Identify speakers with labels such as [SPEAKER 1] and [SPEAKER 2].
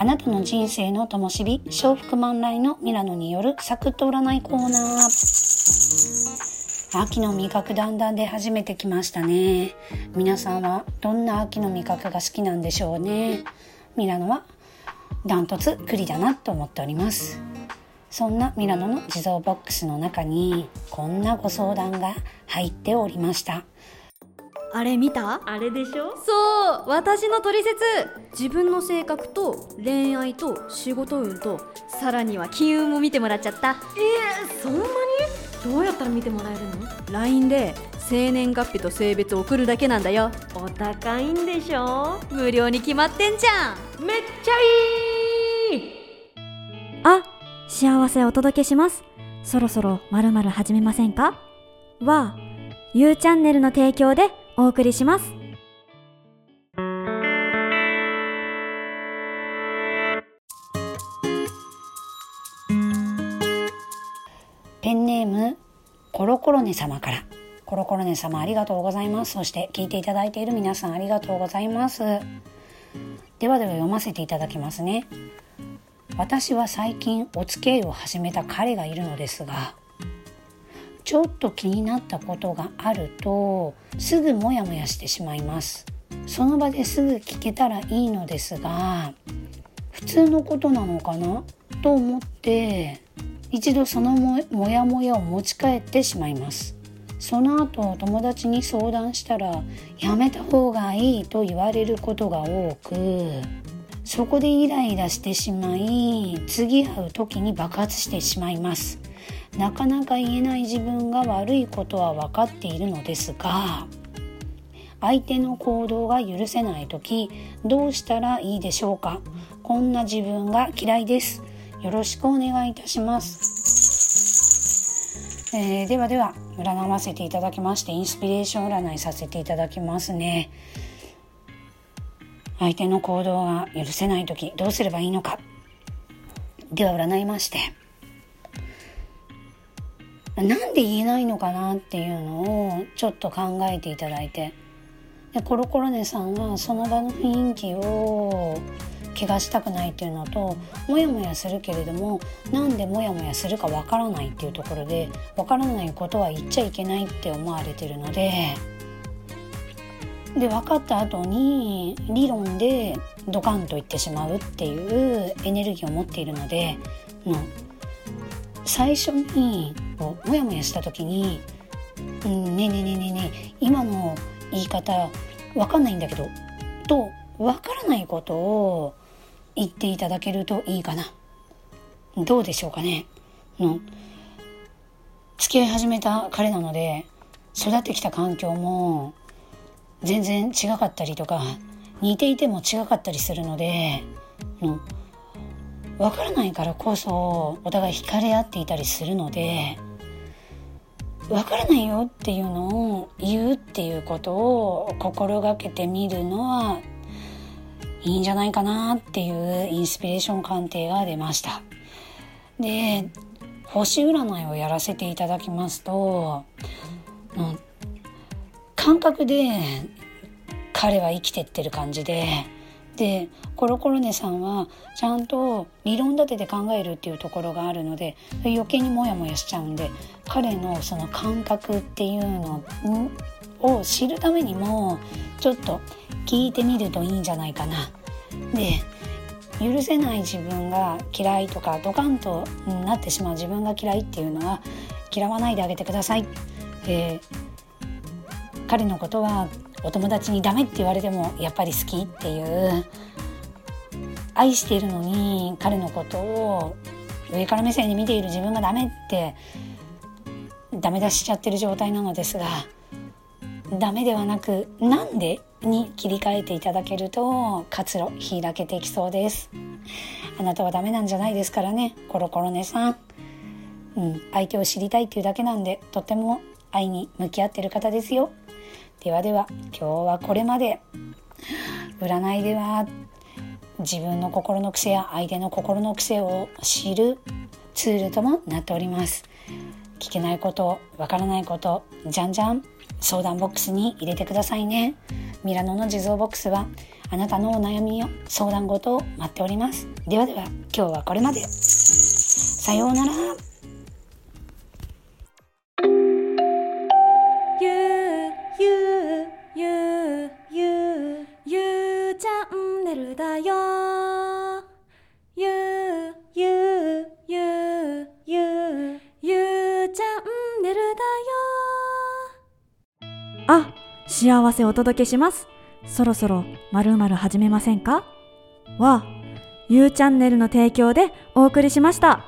[SPEAKER 1] あなたの人生の灯火、笑福満来のミラノによるサクッと占いコーナー。秋の味覚だんだん出始めてきましたね。皆さんはどんな秋の味覚が好きなんでしょうね。ミラノはダントツ栗だなと思っております。そんなミラノの地蔵ボックスの中にこんなご相談が入っておりました。
[SPEAKER 2] あれ見た？
[SPEAKER 3] あれでしょ？
[SPEAKER 2] そう私の取説自分の性格と恋愛と仕事運とさらには金運も見てもらっちゃった。
[SPEAKER 3] えー、そんなに？どうやったら見てもらえるの
[SPEAKER 2] ?LINE で生年月日と性別を送るだけなんだよ。
[SPEAKER 3] お高いんでしょ？
[SPEAKER 2] 無料に決まってんじゃ
[SPEAKER 3] ん。めっちゃいい！
[SPEAKER 4] あ幸せお届けします。そろそろまるまる始めませんか？は U チャンネルの提供でお送りします。
[SPEAKER 1] ペンネームコロコロネ様から。コロコロネ様ありがとうございます。そして聞いていただいている皆さんありがとうございます。ではでは読ませていただきますね。私は最近お付き合いを始めた彼がいるのですがちょっと気になったことがあるとすぐモヤモヤしてしまいます。その場ですぐ聞けたらいいのですが普通のことなのかな？と思って一度そのモヤモヤを持ち帰ってしまいます。その後友達に相談したらやめた方がいいと言われることが多くそこでイライラしてしまい次会う時に爆発してしまいます。なかなか言えない自分が悪いことは分かっているのですが相手の行動が許せない時どうしたらいいでしょうか？こんな自分が嫌いです。よろしくお願いいたします、えー、ではでは占わせていただきましてインスピレーション占いさせていただきますね。相手の行動が許せない時どうすればいいのか。では占いまして。なんで言えないのかなっていうのをちょっと考えていただいて。でコロコロネさんはその場の雰囲気を怪我したくないっていうのとモヤモヤするけれどもなんでモヤモヤするかわからないっていうところでわからないことは言っちゃいけないって思われてるので。で分かった後に理論でドカンと言ってしまうっていうエネルギーを持っているので、うん、最初にこうモヤモヤした時に「うん、ねえねえねえねえねえ今の言い方わかんないんだけど」とわからないことを言っていただけるといいかな。どうでしょうかね。の付き合い始めた彼なので育ってきた環境も全然違かったりとか似ていても違かったりするのでの分からないからこそお互い惹かれ合っていたりするので分からないよっていうのを言うっていうことを心がけてみるのはいいんじゃないかなっていうインスピレーション鑑定が出ました。で星占いをやらせていただきますと、うん、感覚で彼は生きてってる感じででコロコロネさんはちゃんと理論立てて考えるっていうところがあるので余計にモヤモヤしちゃうんで彼のその感覚っていうのを知るためにもちょっと聞いてみるといいんじゃないかな。で許せない自分が嫌いとかドカンとなってしまう自分が嫌いっていうのは嫌わないであげてください。えー、彼のことはお友達にダメって言われてもやっぱり好きっていう。愛しているのに彼のことを上から目線で見ている自分がダメってダメ出しちゃってる状態なのですがダメではなくなんでに切り替えていただけると活路開けていきそうです。あなたはダメなんじゃないですからねコロコロ姉さん、うん、相手を知りたいっていうだけなんでとっても愛に向き合ってる方ですよ。ではでは今日はこれまで。占いでは自分の心の癖や相手の心の癖を知るツールともなっております。聞けないことわからないことじゃんじゃん相談ボックスに入れてくださいね。ミラノの地蔵ボックスはあなたのお悩みを相談事を待っております。ではでは今日はこれまで。さようなら。
[SPEAKER 4] だよ。ゆうゆうゆうゆう。ゆうチャンネルだよ。あ幸せお届けします。そろそろまるまる始めませんか？はゆうチャンネルの提供でお送りしました。